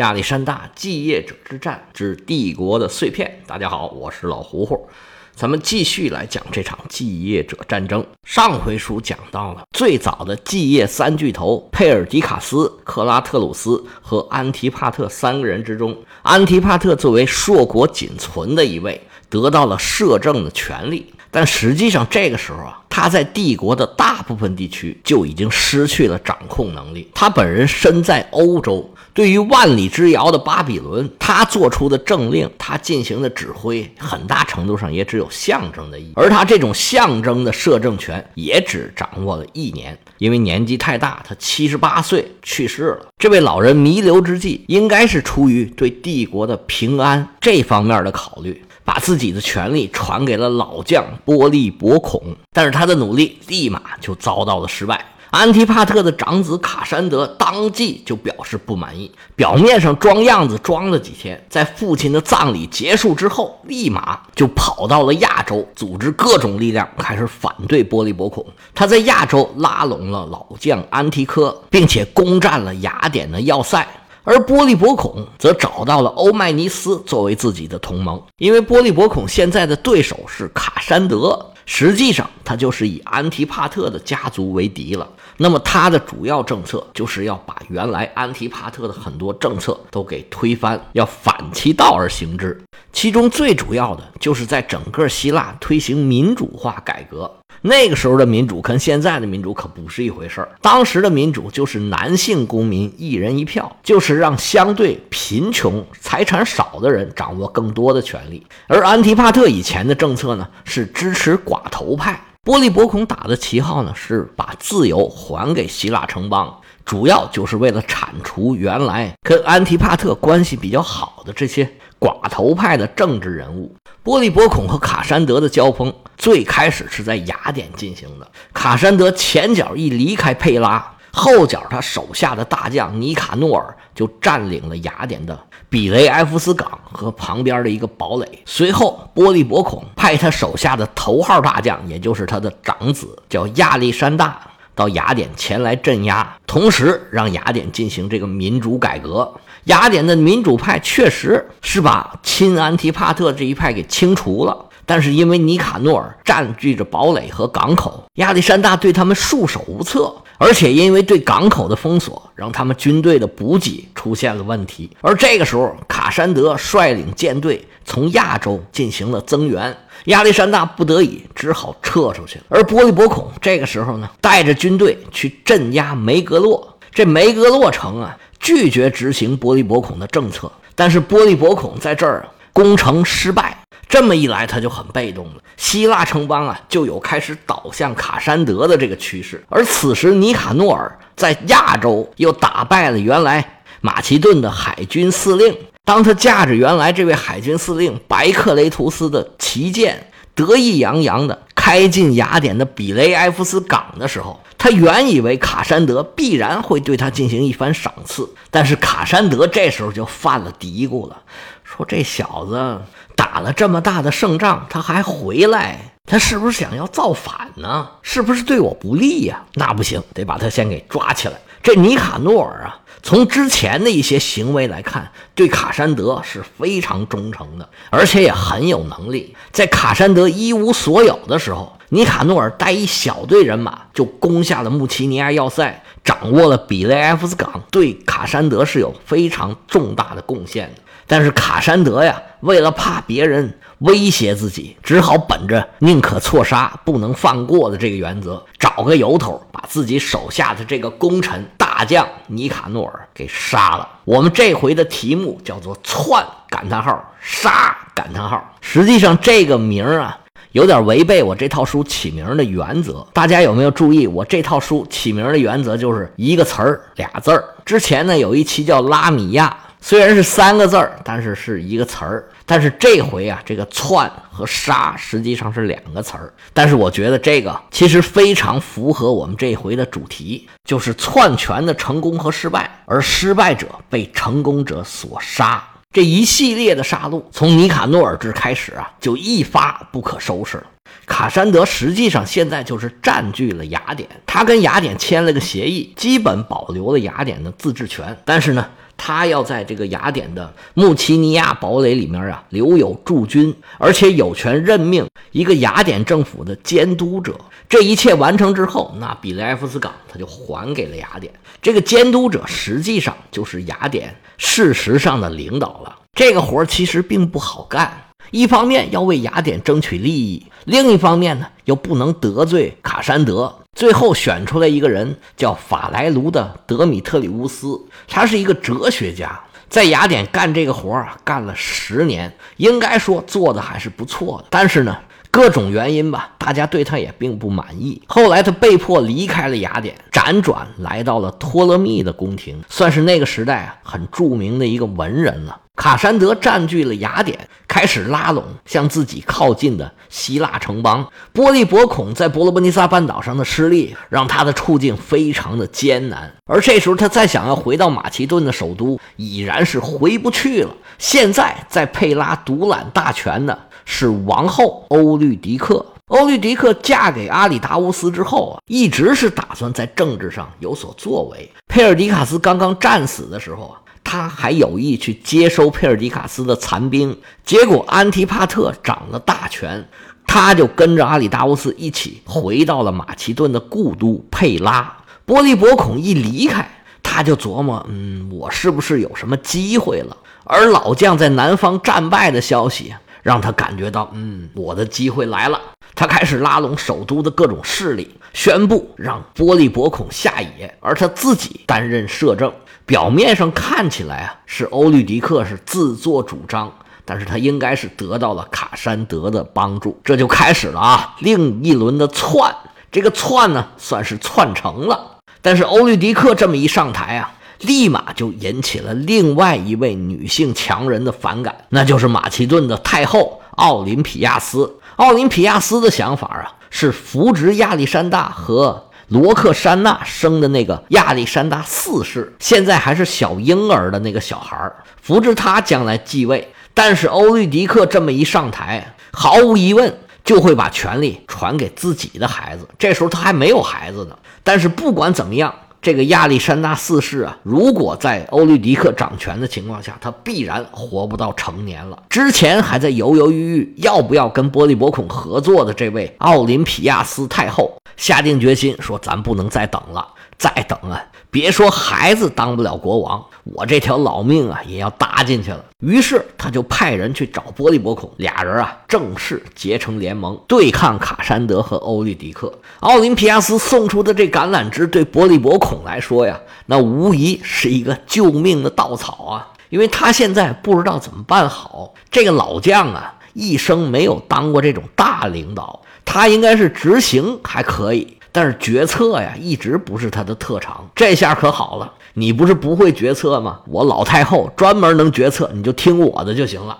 亚历山大继业者之战之帝国的碎片。大家好，我是老胡胡，咱们继续来讲这场继业者战争。上回书讲到了最早的继业三巨头佩尔迪卡斯、克拉特鲁斯和安提帕特三个人之中，安提帕特作为硕果仅存的一位，得到了摄政的权利。但实际上，这个时候啊，他在帝国的大部分地区就已经失去了掌控能力。他本人身在欧洲。对于万里之遥的巴比伦，他做出的政令，他进行的指挥，很大程度上也只有象征的意义。而他这种象征的摄政权，也只掌握了一年，因为年纪太大，他七十八岁去世了。这位老人弥留之际，应该是出于对帝国的平安这方面的考虑，把自己的权力传给了老将波利伯孔。但是他的努力立马就遭到了失败。安提帕特的长子卡山德当即就表示不满意，表面上装样子装了几天，在父亲的葬礼结束之后，立马就跑到了亚洲，组织各种力量开始反对波利伯孔。他在亚洲拉拢了老将安提柯，并且攻占了雅典的要塞，而波利伯孔则找到了欧迈尼斯作为自己的同盟，因为波利伯孔现在的对手是卡山德。实际上，他就是以安提帕特的家族为敌了。那么，他的主要政策就是要把原来安提帕特的很多政策都给推翻，要反其道而行之。其中最主要的就是在整个希腊推行民主化改革。那个时候的民主跟现在的民主可不是一回事儿。当时的民主就是男性公民一人一票，就是让相对贫穷、财产少的人掌握更多的权利。而安提帕特以前的政策呢，是支持寡头派。波利伯孔打的旗号呢，是把自由还给希腊城邦，主要就是为了铲除原来跟安提帕特关系比较好的这些寡头派的政治人物。波利伯孔和卡山德的交锋最开始是在雅典进行的。卡山德前脚一离开佩拉，后脚他手下的大将尼卡诺尔就占领了雅典的比雷埃夫斯港和旁边的一个堡垒。随后，波利伯孔派他手下的头号大将，也就是他的长子，叫亚历山大，到雅典前来镇压，同时让雅典进行这个民主改革。雅典的民主派确实是把亲安提帕特这一派给清除了，但是因为尼卡诺尔占据着堡垒和港口，亚历山大对他们束手无策，而且因为对港口的封锁，让他们军队的补给出现了问题。而这个时候，卡山德率领舰队从亚洲进行了增援，亚历山大不得已只好撤出去了。而波利伯孔这个时候呢，带着军队去镇压梅格洛，这梅格洛城啊。拒绝执行波利伯孔的政策，但是波利伯孔在这儿攻城失败，这么一来他就很被动了。希腊城邦啊就有开始倒向卡山德的这个趋势，而此时尼卡诺尔在亚洲又打败了原来马其顿的海军司令。当他驾着原来这位海军司令白克雷图斯的旗舰，得意洋洋地开进雅典的比雷埃夫斯港的时候。他原以为卡山德必然会对他进行一番赏赐，但是卡山德这时候就犯了嘀咕了，说这小子打了这么大的胜仗，他还回来，他是不是想要造反呢？是不是对我不利呀？那不行，得把他先给抓起来。这尼卡诺尔啊，从之前的一些行为来看，对卡山德是非常忠诚的，而且也很有能力。在卡山德一无所有的时候，尼卡诺尔带一小队人马就攻下了穆奇尼亚要塞，掌握了比雷埃夫斯港，对卡山德是有非常重大的贡献的。但是卡山德呀，为了怕别人威胁自己，只好本着宁可错杀不能放过的这个原则，找个由头把自己手下的这个功臣大将尼卡诺尔给杀了。我们这回的题目叫做“窜感叹号杀感叹号”，实际上这个名儿啊。有点违背我这套书起名的原则，大家有没有注意？我这套书起名的原则就是一个词儿俩字儿。之前呢有一期叫拉米亚，虽然是三个字儿，但是是一个词儿。但是这回啊，这个窜和杀实际上是两个词儿。但是我觉得这个其实非常符合我们这回的主题，就是篡权的成功和失败，而失败者被成功者所杀。这一系列的杀戮，从尼卡诺尔之开始啊，就一发不可收拾了。卡山德实际上现在就是占据了雅典，他跟雅典签了个协议，基本保留了雅典的自治权。但是呢，他要在这个雅典的穆奇尼亚堡垒里面啊留有驻军，而且有权任命一个雅典政府的监督者。这一切完成之后，那比雷埃夫斯港他就还给了雅典。这个监督者实际上就是雅典事实上的领导了。这个活儿其实并不好干，一方面要为雅典争取利益，另一方面呢又不能得罪卡山德。最后选出来一个人叫法莱卢的德米特里乌斯，他是一个哲学家，在雅典干这个活儿，干了十年，应该说做的还是不错的。但是呢。各种原因吧，大家对他也并不满意。后来他被迫离开了雅典，辗转来到了托勒密的宫廷，算是那个时代啊很著名的一个文人了。卡山德占据了雅典，开始拉拢向自己靠近的希腊城邦。波利伯孔在伯罗奔尼撒半岛上的失利，让他的处境非常的艰难。而这时候他再想要回到马其顿的首都，已然是回不去了。现在在佩拉独揽大权的。是王后欧律狄克。欧律狄克嫁给阿里达乌斯之后啊，一直是打算在政治上有所作为。佩尔迪卡斯刚刚战死的时候啊，他还有意去接收佩尔迪卡斯的残兵。结果安提帕特掌了大权，他就跟着阿里达乌斯一起回到了马其顿的故都佩拉。波利伯孔一离开，他就琢磨：嗯，我是不是有什么机会了？而老将在南方战败的消息。让他感觉到，嗯，我的机会来了。他开始拉拢首都的各种势力，宣布让波利伯孔下野，而他自己担任摄政。表面上看起来啊，是欧律狄克是自作主张，但是他应该是得到了卡山德的帮助。这就开始了啊，另一轮的篡。这个篡呢，算是篡成了。但是欧律狄克这么一上台啊。立马就引起了另外一位女性强人的反感，那就是马其顿的太后奥林匹亚斯。奥林匹亚斯的想法啊，是扶植亚历山大和罗克珊娜生的那个亚历山大四世，现在还是小婴儿的那个小孩儿扶着他将来继位。但是欧律狄克这么一上台，毫无疑问就会把权力传给自己的孩子。这时候他还没有孩子呢。但是不管怎么样。这个亚历山大四世啊，如果在欧律狄克掌权的情况下，他必然活不到成年了。之前还在犹犹豫豫要不要跟波利伯孔合作的这位奥林匹亚斯太后，下定决心说：“咱不能再等了。”再等啊，别说孩子当不了国王，我这条老命啊也要搭进去了。于是他就派人去找波利伯孔，俩人啊正式结成联盟，对抗卡山德和欧律狄克。奥林匹亚斯送出的这橄榄枝，对波利伯孔来说呀，那无疑是一个救命的稻草啊，因为他现在不知道怎么办好。这个老将啊，一生没有当过这种大领导，他应该是执行还可以。但是决策呀，一直不是他的特长。这下可好了，你不是不会决策吗？我老太后专门能决策，你就听我的就行了。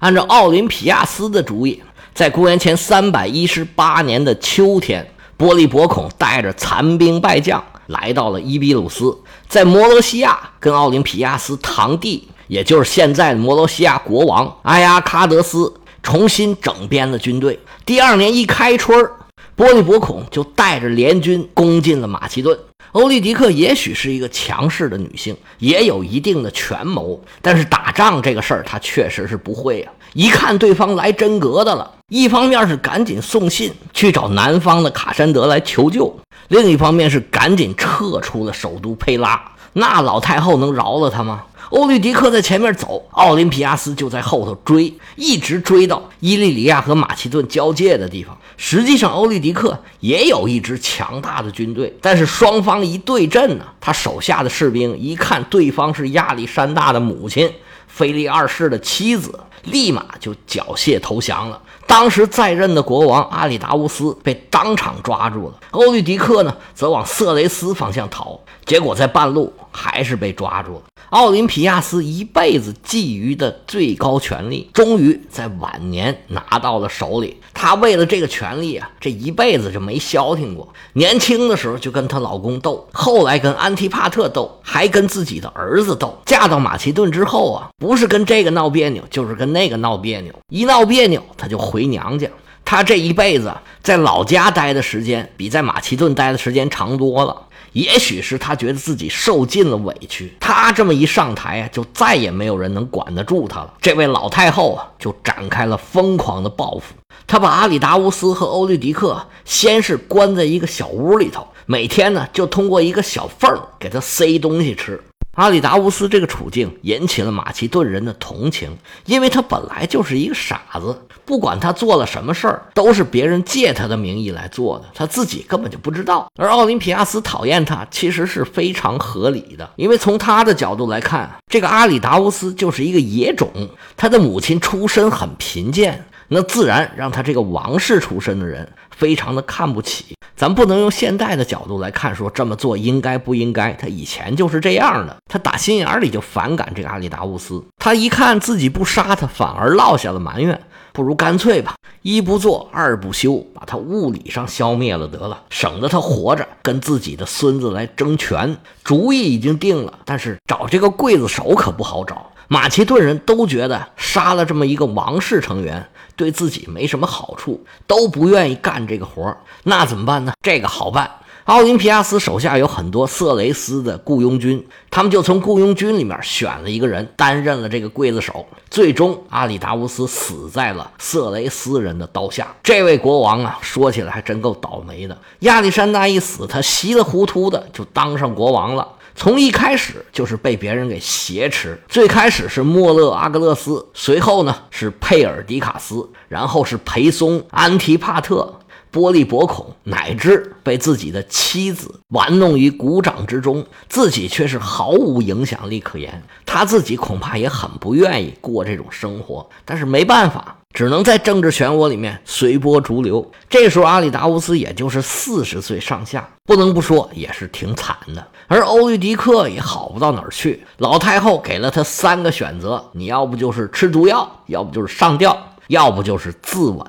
按照奥林匹亚斯的主意，在公元前三百一十八年的秋天，波利伯孔带着残兵败将来到了伊比鲁斯，在摩罗西亚跟奥林匹亚斯堂弟，也就是现在的摩罗西亚国王埃阿喀德斯重新整编了军队。第二年一开春儿。波利伯孔就带着联军攻进了马其顿。欧律狄克也许是一个强势的女性，也有一定的权谋，但是打仗这个事儿她确实是不会啊。一看对方来真格的了，一方面是赶紧送信去找南方的卡山德来求救，另一方面是赶紧撤出了首都佩拉。那老太后能饶了他吗？欧律狄克在前面走，奥林匹亚斯就在后头追，一直追到伊利里亚和马其顿交界的地方。实际上，欧律狄克也有一支强大的军队，但是双方一对阵呢，他手下的士兵一看对方是亚历山大的母亲菲利二世的妻子，立马就缴械投降了。当时在任的国王阿里达乌斯被当场抓住了，欧律狄克呢，则往色雷斯方向逃，结果在半路还是被抓住了。奥林匹亚斯一辈子觊觎的最高权力，终于在晚年拿到了手里。她为了这个权力啊，这一辈子就没消停过。年轻的时候就跟她老公斗，后来跟安提帕特斗，还跟自己的儿子斗。嫁到马其顿之后啊，不是跟这个闹别扭，就是跟那个闹别扭。一闹别扭，她就回娘家。她这一辈子在老家待的时间，比在马其顿待的时间长多了。也许是他觉得自己受尽了委屈，他这么一上台啊，就再也没有人能管得住他了。这位老太后啊，就展开了疯狂的报复。她把阿里达乌斯和欧律狄克先是关在一个小屋里头，每天呢就通过一个小缝给他塞东西吃。阿里达乌斯这个处境引起了马其顿人的同情，因为他本来就是一个傻子，不管他做了什么事儿，都是别人借他的名义来做的，他自己根本就不知道。而奥林匹亚斯讨厌他，其实是非常合理的，因为从他的角度来看，这个阿里达乌斯就是一个野种，他的母亲出身很贫贱。那自然让他这个王室出身的人非常的看不起。咱不能用现代的角度来看，说这么做应该不应该？他以前就是这样的，他打心眼里就反感这个阿里达乌斯。他一看自己不杀他，反而落下了埋怨，不如干脆吧，一不做二不休，把他物理上消灭了得了，省得他活着跟自己的孙子来争权。主意已经定了，但是找这个刽子手可不好找。马其顿人都觉得杀了这么一个王室成员。对自己没什么好处，都不愿意干这个活那怎么办呢？这个好办，奥林匹亚斯手下有很多色雷斯的雇佣军，他们就从雇佣军里面选了一个人担任了这个刽子手。最终，阿里达乌斯死在了色雷斯人的刀下。这位国王啊，说起来还真够倒霉的。亚历山大一死，他稀里糊涂的就当上国王了。从一开始就是被别人给挟持，最开始是莫勒阿格勒斯，随后呢是佩尔迪卡斯，然后是裴松、安提帕特、玻璃薄孔，乃至被自己的妻子玩弄于股掌之中，自己却是毫无影响力可言。他自己恐怕也很不愿意过这种生活，但是没办法。只能在政治漩涡里面随波逐流。这时候，阿里达乌斯也就是四十岁上下，不能不说也是挺惨的。而欧律狄克也好不到哪儿去，老太后给了他三个选择：你要不就是吃毒药，要不就是上吊，要不就是自刎。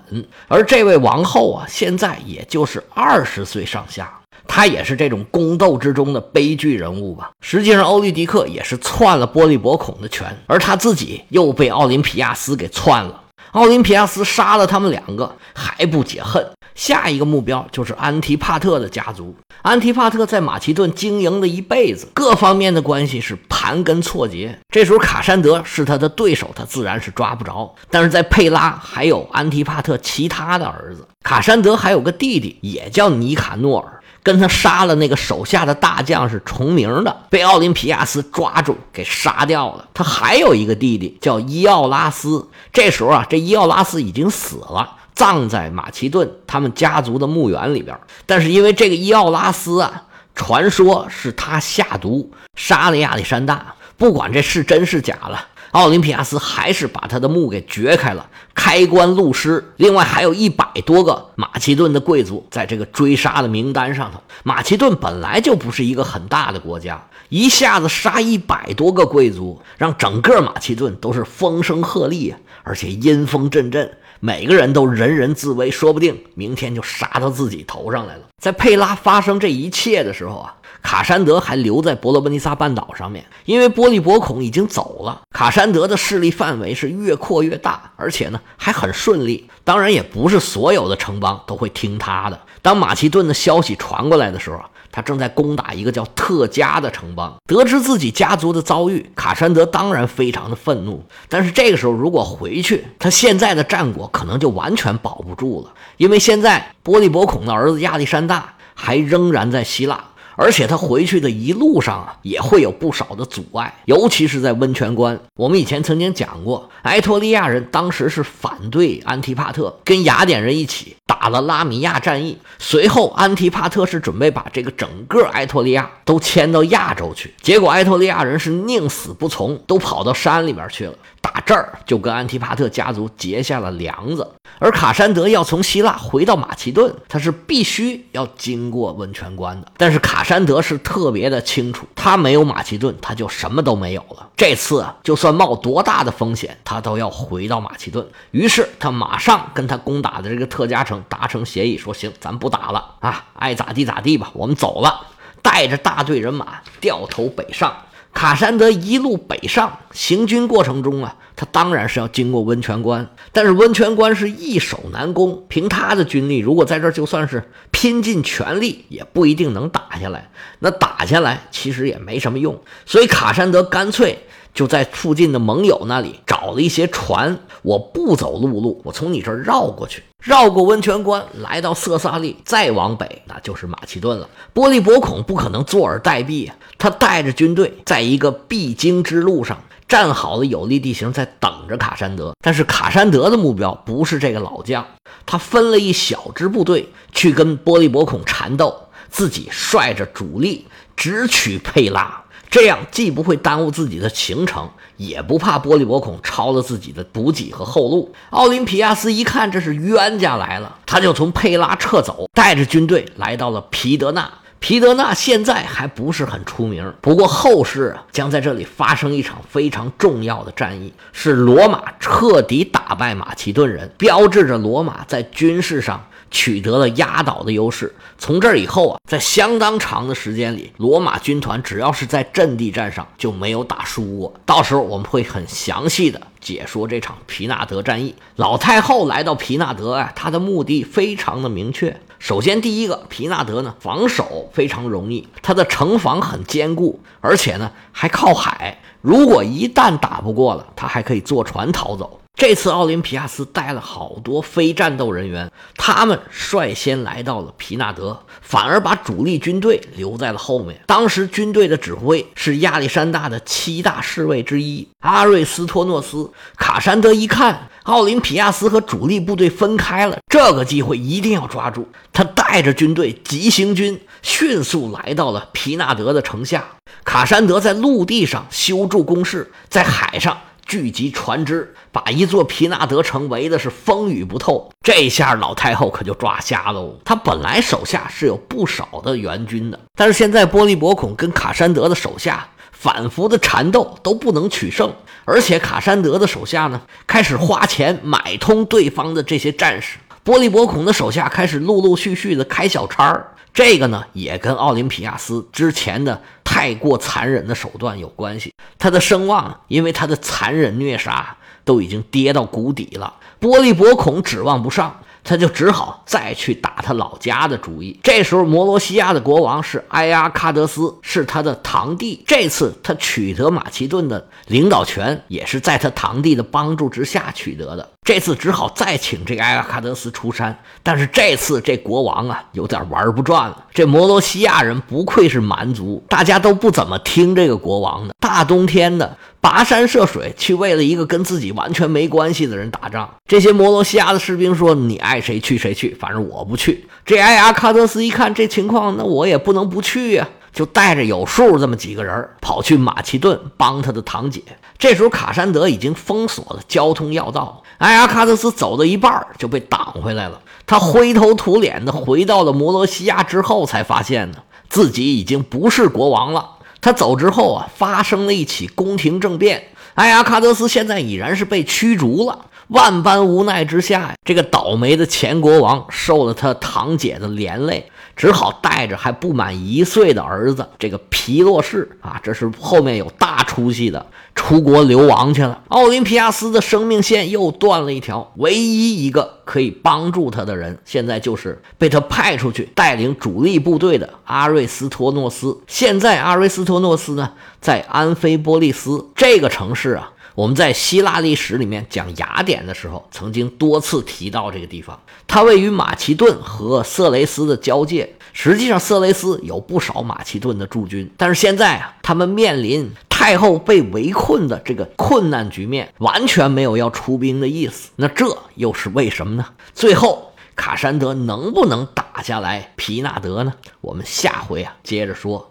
而这位王后啊，现在也就是二十岁上下，她也是这种宫斗之中的悲剧人物吧。实际上，欧律狄克也是篡了波利伯孔的权，而他自己又被奥林匹亚斯给篡了。奥林匹亚斯杀了他们两个还不解恨，下一个目标就是安提帕特的家族。安提帕特在马其顿经营了一辈子，各方面的关系是盘根错节。这时候卡山德是他的对手，他自然是抓不着。但是在佩拉还有安提帕特其他的儿子，卡山德还有个弟弟，也叫尼卡诺尔。跟他杀了那个手下的大将是重名的，被奥林匹亚斯抓住给杀掉了。他还有一个弟弟叫伊奥拉斯，这时候啊，这伊奥拉斯已经死了，葬在马其顿他们家族的墓园里边。但是因为这个伊奥拉斯啊，传说是他下毒杀了亚历山大，不管这是真是假了。奥林匹亚斯还是把他的墓给掘开了，开棺录尸。另外还有一百多个马其顿的贵族在这个追杀的名单上头。马其顿本来就不是一个很大的国家，一下子杀一百多个贵族，让整个马其顿都是风声鹤唳，而且阴风阵阵，每个人都人人自危，说不定明天就杀到自己头上来了。在佩拉发生这一切的时候啊。卡山德还留在伯罗奔尼撒半岛上面，因为波利伯孔已经走了。卡山德的势力范围是越扩越大，而且呢还很顺利。当然，也不是所有的城邦都会听他的。当马其顿的消息传过来的时候，他正在攻打一个叫特加的城邦。得知自己家族的遭遇，卡山德当然非常的愤怒。但是这个时候如果回去，他现在的战果可能就完全保不住了，因为现在波利伯孔的儿子亚历山大还仍然在希腊。而且他回去的一路上啊，也会有不少的阻碍，尤其是在温泉关。我们以前曾经讲过，埃托利亚人当时是反对安提帕特，跟雅典人一起打了拉米亚战役。随后，安提帕特是准备把这个整个埃托利亚都迁到亚洲去，结果埃托利亚人是宁死不从，都跑到山里边去了。打这儿就跟安提帕特家族结下了梁子，而卡山德要从希腊回到马其顿，他是必须要经过温泉关的。但是卡山德是特别的清楚，他没有马其顿，他就什么都没有了。这次啊，就算冒多大的风险，他都要回到马其顿。于是他马上跟他攻打的这个特加城达成协议，说行，咱不打了啊，爱咋地咋地吧，我们走了，带着大队人马掉头北上。卡山德一路北上行军过程中啊，他当然是要经过温泉关，但是温泉关是易守难攻，凭他的军力，如果在这就算是拼尽全力，也不一定能打下来。那打下来其实也没什么用，所以卡山德干脆。就在附近的盟友那里找了一些船，我不走陆路，我从你这儿绕过去，绕过温泉关，来到色萨利，再往北，那就是马其顿了。波利伯孔不可能坐而待毙，他带着军队在一个必经之路上站好了有利地形，在等着卡山德。但是卡山德的目标不是这个老将，他分了一小支部队去跟波利伯孔缠斗，自己率着主力直取佩拉。这样既不会耽误自己的行程，也不怕波利伯孔抄了自己的补给和后路。奥林匹亚斯一看这是冤家来了，他就从佩拉撤走，带着军队来到了皮德纳。皮德纳现在还不是很出名，不过后世啊将在这里发生一场非常重要的战役，是罗马彻底打败马其顿人，标志着罗马在军事上。取得了压倒的优势。从这以后啊，在相当长的时间里，罗马军团只要是在阵地战上就没有打输过。到时候我们会很详细的解说这场皮纳德战役。老太后来到皮纳德啊，她的目的非常的明确。首先，第一个，皮纳德呢防守非常容易，他的城防很坚固，而且呢还靠海。如果一旦打不过了，他还可以坐船逃走。这次奥林匹亚斯带了好多非战斗人员，他们率先来到了皮纳德，反而把主力军队留在了后面。当时军队的指挥是亚历山大的七大侍卫之一阿瑞斯托诺斯。卡山德一看奥林匹亚斯和主力部队分开了，这个机会一定要抓住。他带着军队急行军，迅速来到了皮纳德的城下。卡山德在陆地上修筑工事，在海上。聚集船只，把一座皮纳德城围的是风雨不透。这下老太后可就抓瞎喽。她本来手下是有不少的援军的，但是现在波利伯孔跟卡山德的手下反复的缠斗都不能取胜，而且卡山德的手下呢开始花钱买通对方的这些战士，波利伯孔的手下开始陆陆续续的开小差儿。这个呢，也跟奥林匹亚斯之前的太过残忍的手段有关系。他的声望因为他的残忍虐杀都已经跌到谷底了，波利伯孔指望不上。他就只好再去打他老家的主意。这时候，摩罗西亚的国王是埃阿喀德斯，是他的堂弟。这次他取得马其顿的领导权，也是在他堂弟的帮助之下取得的。这次只好再请这个埃阿喀德斯出山。但是这次这国王啊，有点玩不转了。这摩罗西亚人不愧是蛮族，大家都不怎么听这个国王的。大冬天的。跋山涉水去为了一个跟自己完全没关系的人打仗，这些摩罗西亚的士兵说：“你爱谁去谁去，反正我不去。”这埃阿喀德斯一看这情况，那我也不能不去呀，就带着有数这么几个人跑去马其顿帮他的堂姐。这时候卡山德已经封锁了交通要道，埃阿喀德斯走到一半就被挡回来了。他灰头土脸的回到了摩罗西亚之后，才发现呢自己已经不是国王了。他走之后啊，发生了一起宫廷政变，埃阿喀德斯现在已然是被驱逐了。万般无奈之下呀，这个倒霉的前国王受了他堂姐的连累，只好带着还不满一岁的儿子这个皮洛士啊，这是后面有大出息的。出国流亡去了，奥林匹亚斯的生命线又断了一条。唯一一个可以帮助他的人，现在就是被他派出去带领主力部队的阿瑞斯托诺斯。现在阿瑞斯托诺斯呢，在安菲波利斯这个城市啊。我们在希腊历史里面讲雅典的时候，曾经多次提到这个地方。它位于马其顿和色雷斯的交界。实际上，色雷斯有不少马其顿的驻军，但是现在啊，他们面临太后被围困的这个困难局面，完全没有要出兵的意思。那这又是为什么呢？最后，卡山德能不能打下来皮纳德呢？我们下回啊接着说。